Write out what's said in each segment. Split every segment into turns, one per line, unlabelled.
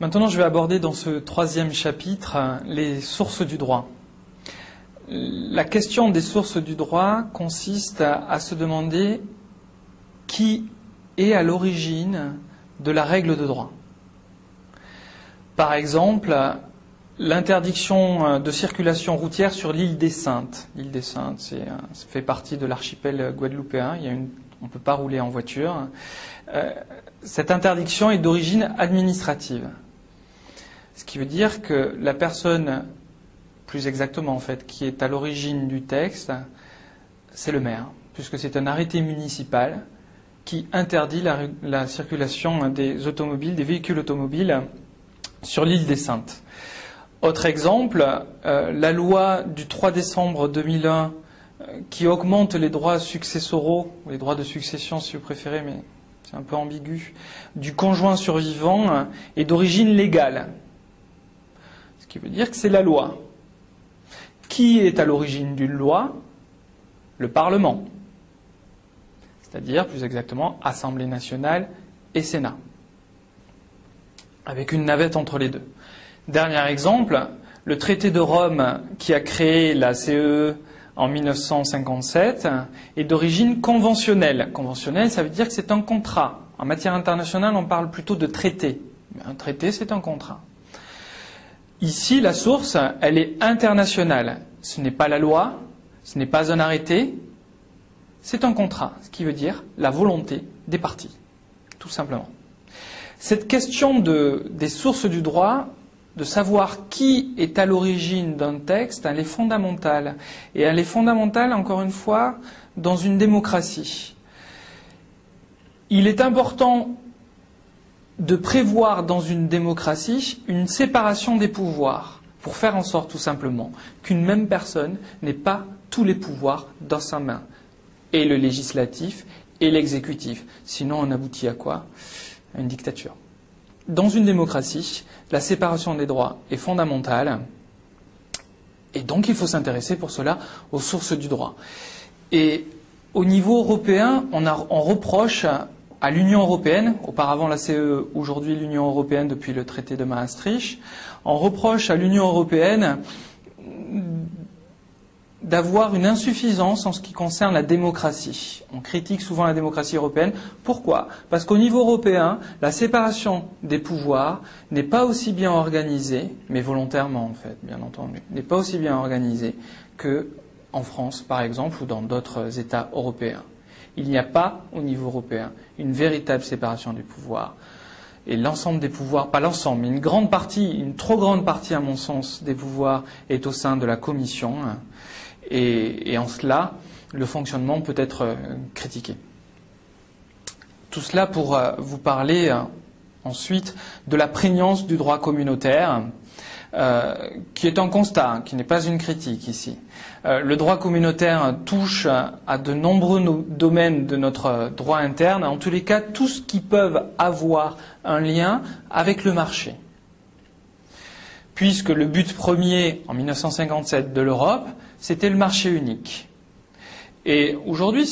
Maintenant, je vais aborder dans ce troisième chapitre les sources du droit. La question des sources du droit consiste à, se demander qui est à l'origine de la règle de droit. Par exemple, l'interdiction de circulation routière sur l'île des Saintes. L'île des Saintes, ça fait partie de l'archipel guadeloupéen. On ne peut pas rouler en voiture. Euh, cette interdiction est d'origine administrative. Ce qui veut dire que la personne, plus exactement en fait, qui est à l'origine du texte, c'est le maire, puisque c'est un arrêté municipal qui interdit la, circulation des automobiles, des véhicules automobiles sur l'île des Saintes. Autre exemple, euh, la loi du 3 décembre 2001 euh, qui augmente les droits successoraux, les droits de succession si vous préférez, mais c'est un peu ambigu, du conjoint survivant est d'origine légale. Qui veut dire que c'est la loi. Qui est à l'origine d'une loi? Le Parlement. C'est-à-dire, plus exactement, Assemblée nationale et Sénat. Avec une navette entre les deux. Dernier exemple, le traité de Rome qui a créé la CE en 1957 est d'origine conventionnelle. Conventionnelle, ça veut dire que c'est un contrat. En matière internationale, on parle plutôt de traité. Un traité, c'est un contrat. Ici, la source, elle est internationale. Ce n'est pas la loi, ce n'est pas un arrêté, c'est un contrat, ce qui veut dire la volonté des parties, tout simplement. Cette question des sources du droit, de savoir qui est à l'origine d'un texte, elle est fondamentale. Et elle est fondamentale, encore une fois, dans une démocratie. Il est important de prévoir dans une démocratie une séparation des pouvoirs pour faire en sorte tout simplement qu'une même personne n'ait pas tous les pouvoirs dans sa main, et le législatif et l'exécutif. Sinon, on aboutit à quoi? À une dictature. Dans une démocratie, la séparation des droits est fondamentale, et donc il faut s'intéresser pour cela aux sources du droit. Et au niveau européen, on, on reproche à l'Union européenne, auparavant la CE, aujourd'hui l'Union européenne depuis le traité de Maastricht, on reproche à l'Union européenne d'avoir une insuffisance en ce qui concerne la démocratie. On critique souvent la démocratie européenne. Pourquoi? Parce qu'au niveau européen, la séparation des pouvoirs n'est pas aussi bien organisée, mais volontairement en fait, bien entendu, n'est pas aussi bien organisée que en France, par exemple, ou dans d'autres États européens il n'y a pas au niveau européen une véritable séparation du pouvoir. Et l'ensemble des pouvoirs, pas l'ensemble, mais une grande partie, une trop grande partie à mon sens des pouvoirs est au sein de la Commission. Et, en cela, le fonctionnement peut être euh, critiqué. Tout cela pour euh, vous parler euh, ensuite de la prégnance du droit communautaire euh, qui est un constat, qui n'est pas une critique ici. Euh, le droit communautaire touche à de nombreux domaines de notre droit interne, en tous les cas tout ce qui peuvent avoir un lien avec le marché. Puisque le but premier en 1957 de l'Europe, c'était le marché unique. Et aujourd'hui,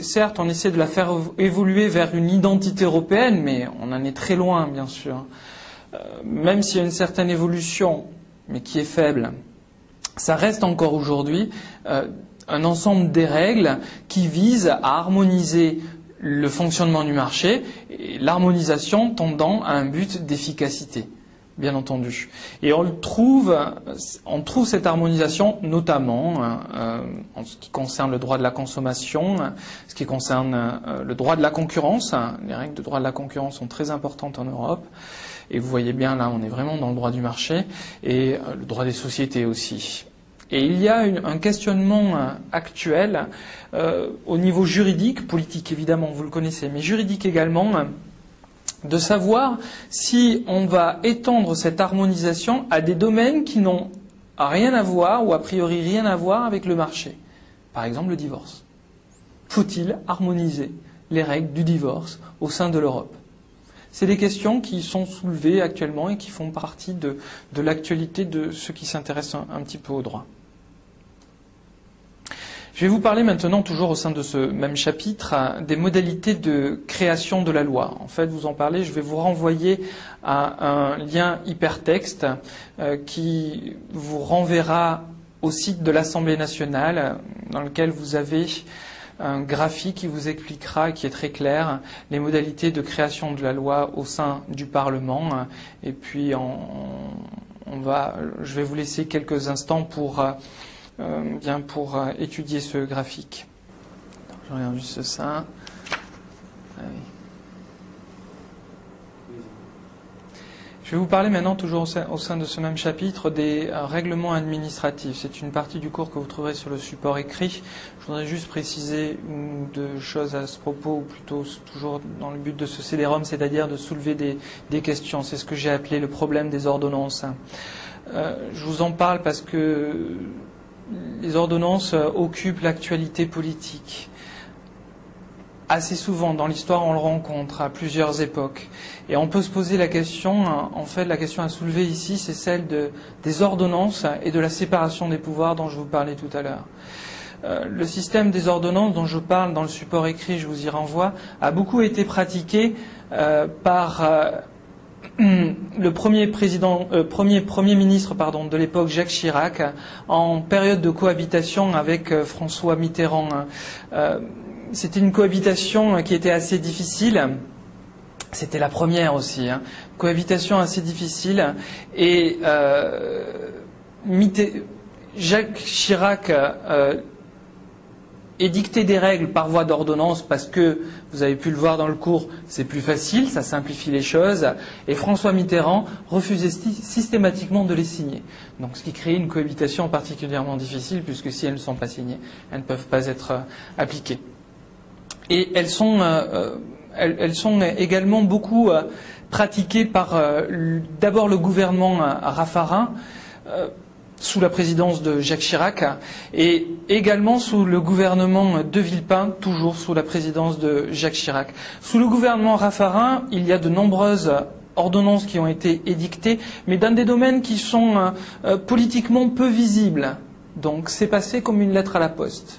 certes, on essaie de la faire évoluer vers une identité européenne, mais on en est très loin, bien sûr. Euh, même s'il y a une certaine évolution, mais qui est faible, ça reste encore aujourd'hui euh, un ensemble des règles qui visent à harmoniser le fonctionnement du marché, et l'harmonisation tendant à un but d'efficacité, bien entendu. Et on trouve, on trouve cette harmonisation notamment hein, euh, en ce qui concerne le droit de la consommation, ce qui concerne le droit de la concurrence. Les règles de droit de la concurrence sont très importantes en Europe. Et vous voyez bien, là, on est vraiment dans le droit du marché et euh, le droit des sociétés aussi. Et il y a un questionnement euh, actuel euh, au niveau juridique, politique évidemment, vous le connaissez, mais juridique également, de savoir si on va étendre cette harmonisation à des domaines qui n'ont rien à voir ou a priori rien à voir avec le marché. Par exemple, le divorce. Faut-il harmoniser les règles du divorce au sein de l'Europe? C'est des questions qui sont soulevées actuellement et qui font partie de, l'actualité de ceux qui s'intéressent un, petit peu au droit. Je vais vous parler maintenant, toujours au sein de ce même chapitre, des modalités de création de la loi. En fait, vous en parlez, je vais vous renvoyer à un lien hypertexte euh, qui vous renverra au site de l'Assemblée nationale, dans lequel vous avez un graphique qui vous expliquera, qui est très clair, les modalités de création de la loi au sein du Parlement. Et puis, on, va, je vais vous laisser quelques instants pour, euh, bien pour euh, étudier ce graphique. Je juste ça. Je vais vous parler maintenant, toujours au sein de ce même chapitre, des euh, règlements administratifs. C'est une partie du cours que vous trouverez sur le support écrit. Je voudrais juste préciser une ou deux choses à ce propos, ou plutôt toujours dans le but de ce CD-ROM, c'est-à-dire de soulever des, questions. C'est ce que j'ai appelé le problème des ordonnances. Euh, je vous en parle parce que les ordonnances euh, occupent l'actualité politique assez souvent dans l'histoire, on le rencontre à plusieurs époques. Et on peut se poser la question, en fait, la question à soulever ici, c'est celle de, des ordonnances et de la séparation des pouvoirs dont je vous parlais tout à l'heure. Euh, le système des ordonnances dont je parle dans le support écrit, je vous y renvoie, a beaucoup été pratiqué euh, par euh, le premier président, premier premier ministre pardon de l'époque Jacques Chirac en période de cohabitation avec François Mitterrand c'était une cohabitation qui était assez difficile. C'était la première aussi. Hein. Cohabitation assez difficile. Et euh, Jacques Chirac euh, édictait des règles par voie d'ordonnance parce que, vous avez pu le voir dans le cours, c'est plus facile, ça simplifie les choses. Et François Mitterrand refusait systématiquement de les signer. Donc ce qui crée une cohabitation particulièrement difficile puisque si elles ne sont pas signées, elles ne peuvent pas être euh, appliquées. Et elles sont, euh, euh, elles, sont également beaucoup euh, pratiquées par d'abord le gouvernement Raffarin sous la présidence de Jacques Chirac et également sous le gouvernement de Villepin, toujours sous la présidence de Jacques Chirac. Sous le gouvernement Raffarin, il y a de nombreuses ordonnances qui ont été édictées, mais dans des domaines qui sont politiquement peu visibles. Donc c'est passé comme une lettre à la poste,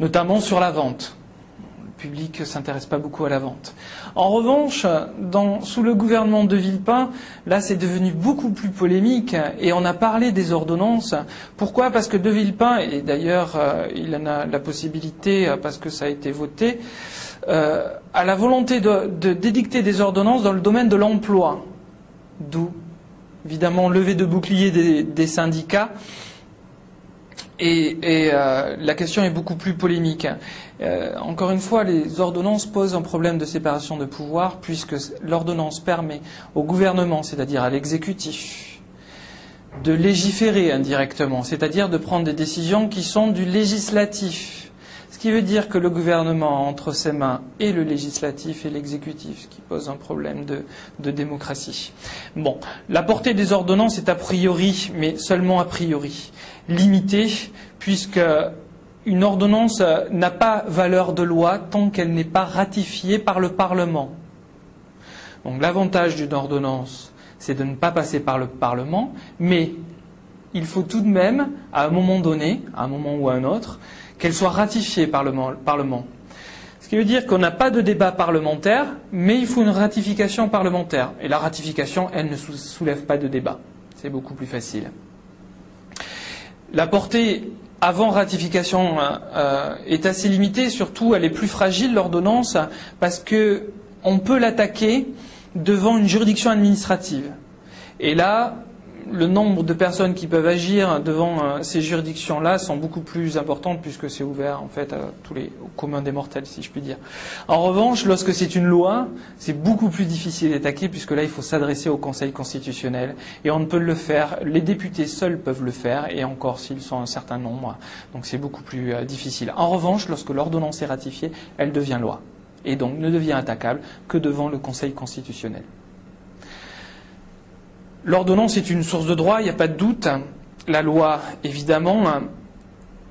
notamment sur la vente public ne s'intéresse pas beaucoup à la vente. En revanche, sous le gouvernement de Villepin, là c'est devenu beaucoup plus polémique et on a parlé des ordonnances. Pourquoi? Parce que de Villepin, et d'ailleurs euh, il en a la possibilité euh, parce que ça a été voté, euh, a la volonté de, d'édicter des ordonnances dans le domaine de l'emploi. D'où évidemment levé de bouclier des syndicats et, la question est beaucoup plus polémique. Euh, encore une fois, les ordonnances posent un problème de séparation de pouvoir, puisque l'ordonnance permet au gouvernement, c'est-à-dire à, l'exécutif, de légiférer indirectement, c'est-à-dire de prendre des décisions qui sont du législatif. Ce qui veut dire que le gouvernement entre ses mains et le législatif et l'exécutif, ce qui pose un problème de, démocratie. Bon, la portée des ordonnances est a priori, mais seulement a priori limitée, puisque une ordonnance n'a pas valeur de loi tant qu'elle n'est pas ratifiée par le Parlement. Donc l'avantage d'une ordonnance, c'est de ne pas passer par le Parlement, mais il faut tout de même, à un moment donné, à un moment ou à un autre, qu'elle soit ratifiée par le Parlement. Ce qui veut dire qu'on n'a pas de débat parlementaire, mais il faut une ratification parlementaire. Et la ratification, elle ne soulève pas de débat. C'est beaucoup plus facile. La portée avant ratification euh, est assez limitée, surtout elle est plus fragile, l'ordonnance, parce qu'on peut l'attaquer devant une juridiction administrative. Et là, le nombre de personnes qui peuvent agir devant euh, ces juridictions-là sont beaucoup plus importantes puisque c'est ouvert en fait à tous les au commun des mortels, si je puis dire. En revanche, lorsque c'est une loi, c'est beaucoup plus difficile d'attaquer puisque là, il faut s'adresser au Conseil constitutionnel et on ne peut le faire. Les députés seuls peuvent le faire et encore s'ils sont un certain nombre. Donc c'est beaucoup plus euh, difficile. En revanche, lorsque l'ordonnance est ratifiée, elle devient loi et donc ne devient attaquable que devant le Conseil constitutionnel. L'ordonnance est une source de droit, il n'y a pas de doute. La loi, évidemment.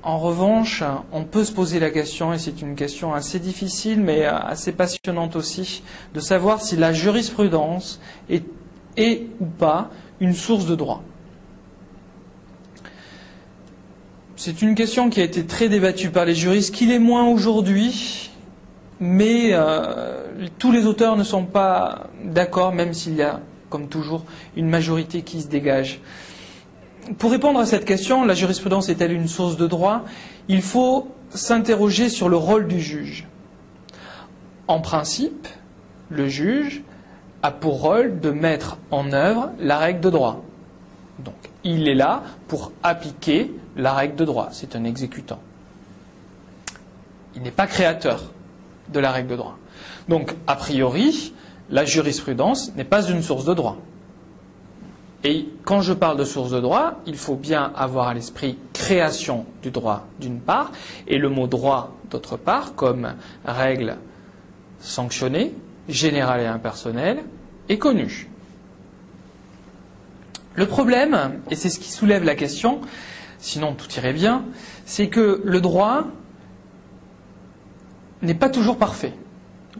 En revanche, on peut se poser la question, et c'est une question assez difficile, mais assez passionnante aussi, de savoir si la jurisprudence est, ou pas une source de droit. c'est une question qui a été très débattue par les juristes, qu'il est moins aujourd'hui, mais euh, tous les auteurs ne sont pas d'accord, même s'il y a, comme toujours, une majorité qui se dégage. Pour répondre à cette question, la jurisprudence est-elle une source de droit? Il faut s'interroger sur le rôle du juge. En principe, le juge a pour rôle de mettre en œuvre la règle de droit. Donc, il est là pour appliquer la règle de droit. C'est un exécutant. Il n'est pas créateur de la règle de droit. Donc, a priori, la jurisprudence n'est pas une source de droit. Et quand je parle de source de droit, il faut bien avoir à l'esprit création du droit d'une part, et le mot droit d'autre part, comme règle sanctionnée, générale et impersonnelle, est connu. Le problème, et c'est ce qui soulève la question, sinon tout irait bien, c'est que le droit n'est pas toujours parfait.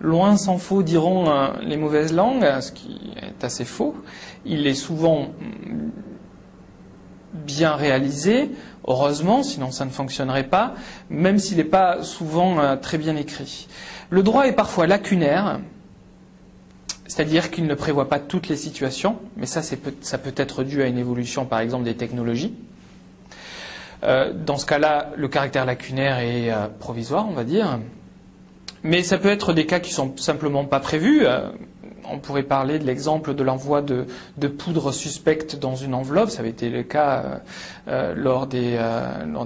Loin s'en faut, diront euh, les mauvaises langues, ce qui est assez faux. Il est souvent bien réalisé, heureusement, sinon ça ne fonctionnerait pas, même s'il n'est pas souvent euh, très bien écrit. Le droit est parfois lacunaire, c'est-à-dire qu'il ne prévoit pas toutes les situations, mais ça, ça peut être dû à une évolution, par exemple, des technologies. Euh, dans ce cas-là, le caractère lacunaire est provisoire, on va dire. Mais ça peut être des cas qui sont simplement pas prévus. Euh, on pourrait parler de l'exemple de l'envoi de, poudre suspecte dans une enveloppe. Ça avait été le cas lors, des,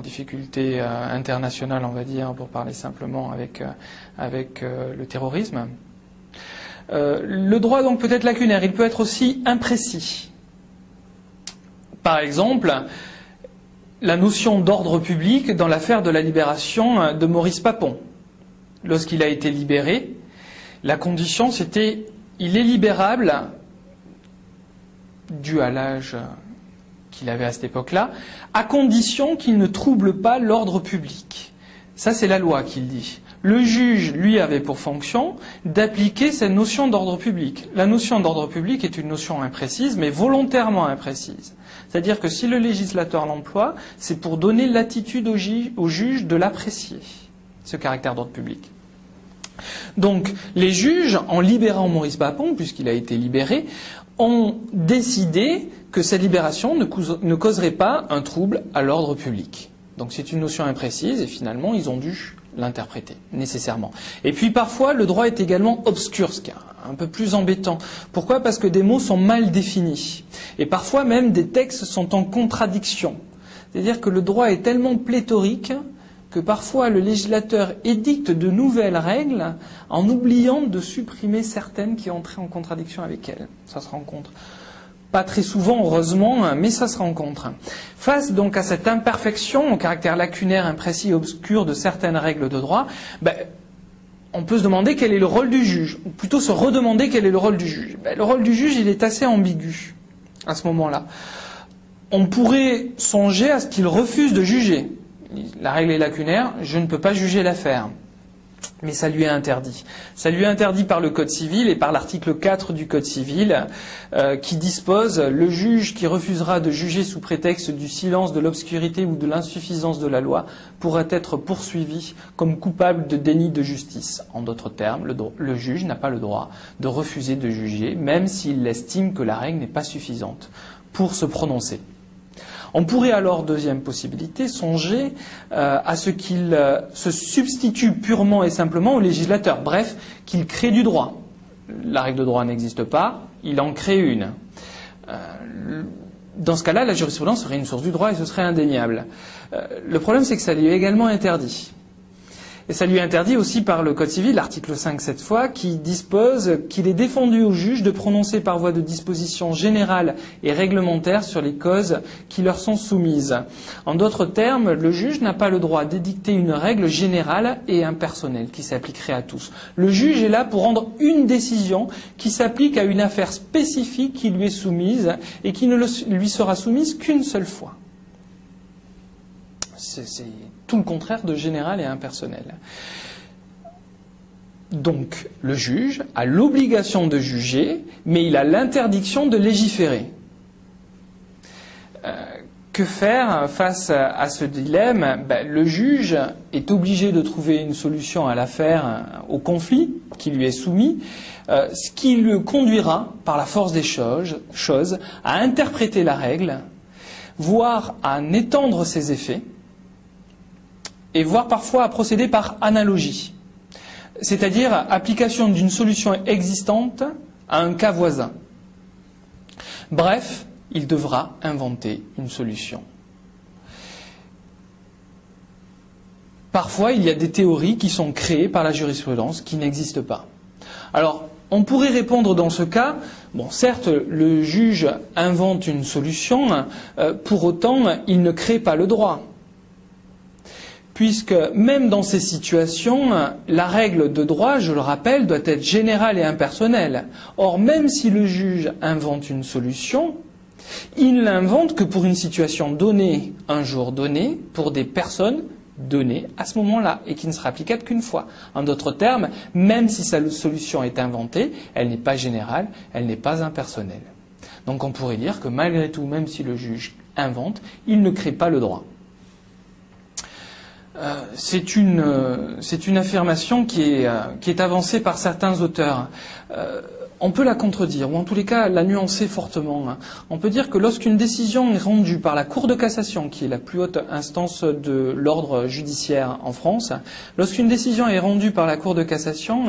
difficultés internationales, on va dire, pour parler simplement avec, avec le terrorisme. le droit donc peut être lacunaire, il peut être aussi imprécis. Par exemple, la notion d'ordre public dans l'affaire de la libération de Maurice Papon. Lorsqu'il a été libéré, la condition c'était il est libérable, dû à l'âge qu'il avait à cette époque-là, à condition qu'il ne trouble pas l'ordre public. Ça, c'est la loi qui le dit. Le juge, lui, avait pour fonction d'appliquer cette notion d'ordre public. La notion d'ordre public est une notion imprécise, mais volontairement imprécise. C'est-à-dire que si le législateur l'emploie, c'est pour donner l'attitude au, juge de l'apprécier, ce caractère d'ordre public. Donc, les juges, en libérant Maurice Papon, puisqu'il a été libéré, ont décidé que cette libération ne, causerait pas un trouble à l'ordre public. Donc, c'est une notion imprécise et finalement, ils ont dû l'interpréter, nécessairement. Et puis, parfois, le droit est également obscur, ce qui un peu plus embêtant. Pourquoi? Parce que des mots sont mal définis. Et parfois même des textes sont en contradiction. C'est-à-dire que le droit est tellement pléthorique que parfois le législateur édicte de nouvelles règles en oubliant de supprimer certaines qui entraient en contradiction avec elles. Ça se rencontre. Pas très souvent, heureusement, mais ça se rencontre. Face donc à cette imperfection, au caractère lacunaire, imprécis et obscur de certaines règles de droit, ben, on peut se demander quel est le rôle du juge, ou plutôt se redemander quel est le rôle du juge. Ben, le rôle du juge, il est assez ambigu à ce moment-là. On pourrait songer à ce qu'il refuse de juger. La règle est lacunaire, je ne peux pas juger l'affaire mais ça lui est interdit. Ça lui est interdit par le Code civil et par l'article 4 du Code civil euh, qui dispose le juge qui refusera de juger sous prétexte du silence, de l'obscurité ou de l'insuffisance de la loi pourra être poursuivi comme coupable de déni de justice. En d'autres termes, le, le juge n'a pas le droit de refuser de juger même s'il estime que la règle n'est pas suffisante pour se prononcer. On pourrait alors, deuxième possibilité, songer euh, à ce qu'il euh, se substitue purement et simplement au législateur, bref, qu'il crée du droit. La règle de droit n'existe pas, il en crée une. Euh, dans ce cas-là, la jurisprudence serait une source du droit et ce serait indéniable. le problème, c'est que ça lui est également interdit. Et ça lui est interdit aussi par le Code civil, l'article 5 cette fois, qui dispose qu'il est défendu au juge de prononcer par voie de disposition générale et réglementaire sur les causes qui leur sont soumises. En d'autres termes, le juge n'a pas le droit d'édicter une règle générale et impersonnelle qui s'appliquerait à tous. Le juge est là pour rendre une décision qui s'applique à une affaire spécifique qui lui est soumise et qui ne lui sera soumise qu'une seule fois. C'est tout le contraire de général et impersonnel. Donc, le juge a l'obligation de juger, mais il a l'interdiction de légiférer. Euh, que faire face à ce dilemme? Ben, Le juge est obligé de trouver une solution à l'affaire, au conflit qui lui est soumis, euh, ce qui le conduira, par la force des choses, choses, à interpréter la règle, voire à en étendre ses effets, et voire parfois à procéder par analogie, c'est-à-dire application d'une solution existante à un cas voisin. Bref, il devra inventer une solution. Parfois, il y a des théories qui sont créées par la jurisprudence qui n'existent pas. Alors, on pourrait répondre dans ce cas, bon, certes, le juge invente une solution, euh, pour autant, il ne crée pas le droit. Puisque même dans ces situations, la règle de droit, je le rappelle, doit être générale et impersonnelle. Or, même si le juge invente une solution, il ne l'invente que pour une situation donnée, un jour donné, pour des personnes données à ce moment-là, et qui ne sera applicable qu'une fois. En d'autres termes, même si sa solution est inventée, elle n'est pas générale, elle n'est pas impersonnelle. Donc on pourrait dire que malgré tout, même si le juge invente, il ne crée pas le droit. Euh, c'est une, euh, affirmation euh, qui est, avancée par certains auteurs on peut la contredire, ou en tous les cas la nuancer fortement. Hein. On peut dire que lorsqu'une décision est rendue par la Cour de cassation, qui est la plus haute instance de l'ordre judiciaire en France, lorsqu'une décision est rendue par la Cour de cassation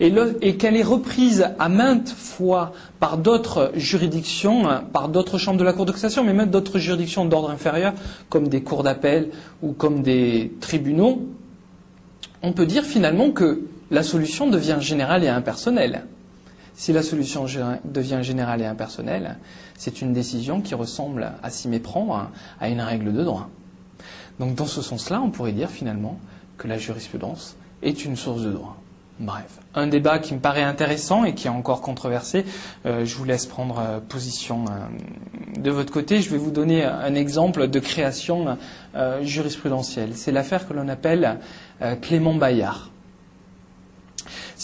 et, qu'elle est reprise à maintes fois par d'autres juridictions, par d'autres chambres de la Cour de cassation, mais même d'autres juridictions d'ordre inférieur, comme des cours d'appel ou comme des tribunaux, on peut dire finalement que la solution devient générale et impersonnelle. Si la solution devient générale et impersonnelle, c'est une décision qui ressemble à s'y méprendre à une règle de droit. Donc dans ce sens-là, on pourrait dire finalement que la jurisprudence est une source de droit. Bref, un débat qui me paraît intéressant et qui est encore controversé. Euh, je vous laisse prendre euh, position euh, de votre côté. Je vais vous donner un exemple de création jurisprudentielle. C'est l'affaire que l'on appelle Clément Bayard.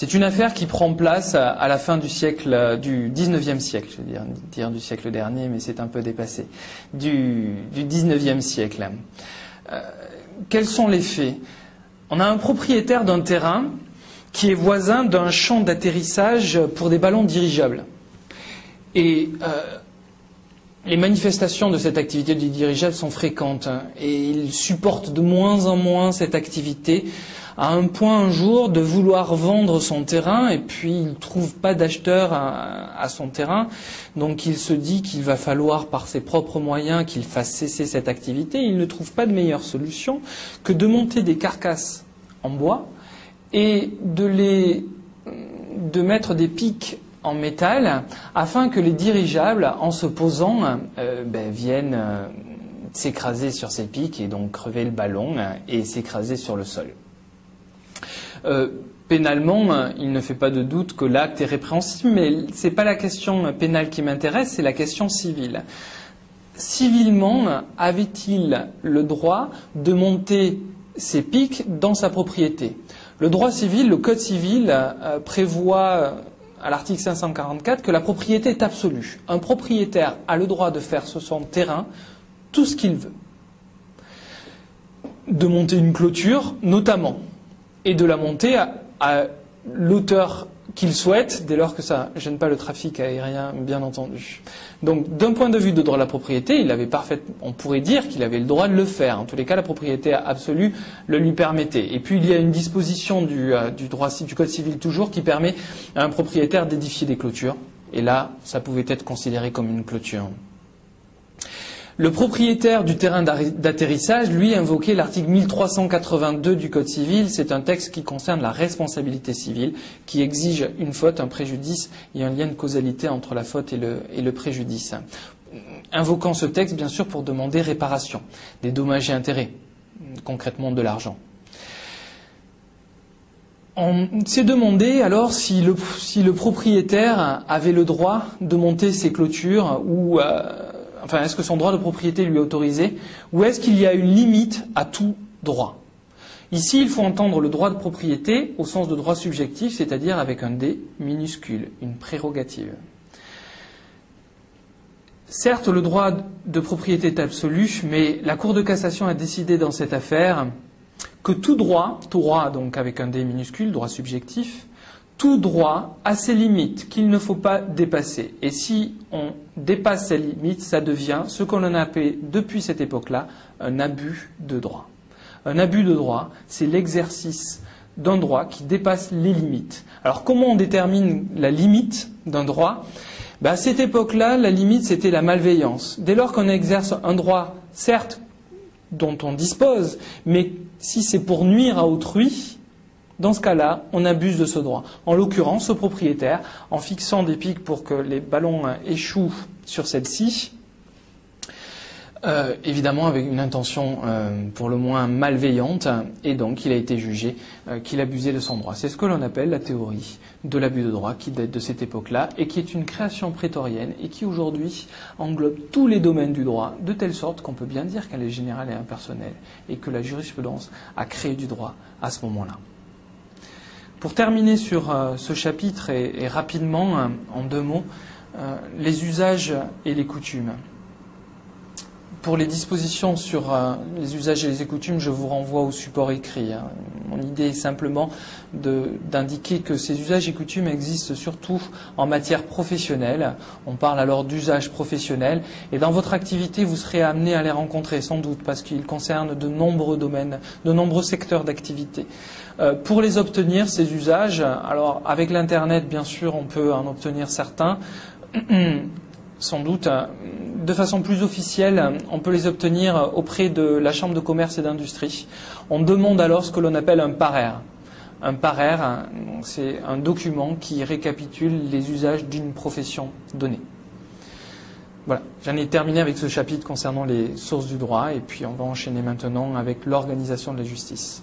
C'est une affaire qui prend place à la fin du siècle, du 19e siècle, je veux dire, du siècle dernier, mais c'est un peu dépassé, du, du 19e siècle. Euh, quels sont les faits? On a un propriétaire d'un terrain qui est voisin d'un champ d'atterrissage pour des ballons dirigeables. Et euh, les manifestations de cette activité du dirigeable sont fréquentes hein, et il supporte de moins en moins cette activité à un point un jour de vouloir vendre son terrain et puis il ne trouve pas d'acheteur à, son terrain. Donc il se dit qu'il va falloir par ses propres moyens qu'il fasse cesser cette activité. Il ne trouve pas de meilleure solution que de monter des carcasses en bois et de mettre des pics en métal afin que les dirigeables, en se posant, euh, ben, viennent euh, s'écraser sur ces pics et donc crever le ballon et s'écraser sur le sol. Euh, pénalement, il ne fait pas de doute que l'acte est répréhensible, mais ce n'est pas la question pénale qui m'intéresse, c'est la question civile. Civilement, avait-il le droit de monter ses pics dans sa propriété? Le droit civil, le Code civil, euh, prévoit à l'article 544 que la propriété est absolue. Un propriétaire a le droit de faire sur son terrain tout ce qu'il veut. De monter une clôture, notamment et de la monter à, l'auteur qu'il souhaite, dès lors que ça ne gêne pas le trafic aérien, bien entendu. Donc, d'un point de vue de droit de la propriété, il avait parfait, on pourrait dire qu'il avait le droit de le faire. En tous les cas, la propriété absolue le lui permettait. Et puis, il y a une disposition du, euh, du code civil toujours qui permet à un propriétaire d'édifier des clôtures. Et là, ça pouvait être considéré comme une clôture. Le propriétaire du terrain d'atterrissage, lui, invoquait l'article 1382 du Code civil. C'est un texte qui concerne la responsabilité civile, qui exige une faute, un préjudice et un lien de causalité entre la faute et le, préjudice. Invoquant ce texte, bien sûr, pour demander réparation des dommages et intérêts, concrètement de l'argent. On s'est demandé alors si le, propriétaire avait le droit de monter ses clôtures ou euh, enfin, est-ce que son droit de propriété lui est autorisé, ou est-ce qu'il y a une limite à tout droit? Ici, il faut entendre le droit de propriété au sens de droit subjectif, c'est-à-dire avec un D minuscule, une prérogative. Certes, le droit de propriété est absolu, mais la Cour de cassation a décidé dans cette affaire que tout droit, droit donc avec un D minuscule, droit subjectif, tout droit a ses limites qu'il ne faut pas dépasser. Et si on dépasse ces limites, ça devient ce qu'on a appelé depuis cette époque-là un abus de droit. Un abus de droit, c'est l'exercice d'un droit qui dépasse les limites. Alors comment on détermine la limite d'un droit? Ben, À cette époque-là, la limite, c'était la malveillance. Dès lors qu'on exerce un droit, certes, dont on dispose, mais si c'est pour nuire à autrui, dans ce cas-là, on abuse de ce droit. En l'occurrence, ce propriétaire, en fixant des pics pour que les ballons échouent sur celle-ci, euh, évidemment avec une intention euh, pour le moins malveillante, et donc il a été jugé euh, qu'il abusait de son droit. C'est ce que l'on appelle la théorie de l'abus de droit qui date de cette époque-là et qui est une création prétorienne et qui aujourd'hui englobe tous les domaines du droit, de telle sorte qu'on peut bien dire qu'elle est générale et impersonnelle et que la jurisprudence a créé du droit à ce moment-là. Pour terminer sur ce chapitre et, rapidement, en deux mots, les usages et les coutumes pour les dispositions sur euh, les usages et les coutumes, je vous renvoie au support écrit. Hein. Mon idée est simplement d'indiquer que ces usages et coutumes existent surtout en matière professionnelle. On parle alors d'usages professionnels. Et dans votre activité, vous serez amené à les rencontrer, sans doute, parce qu'ils concernent de nombreux domaines, de nombreux secteurs d'activité. Euh, pour les obtenir, ces usages, alors avec l'Internet, bien sûr, on peut en obtenir certains. sans doute, euh, de façon plus officielle, on peut les obtenir auprès de la Chambre de commerce et d'industrie. On demande alors ce que l'on appelle un parer. Un parer, c'est un document qui récapitule les usages d'une profession donnée. Voilà, j'en ai terminé avec ce chapitre concernant les sources du droit et puis on va enchaîner maintenant avec l'organisation de la justice.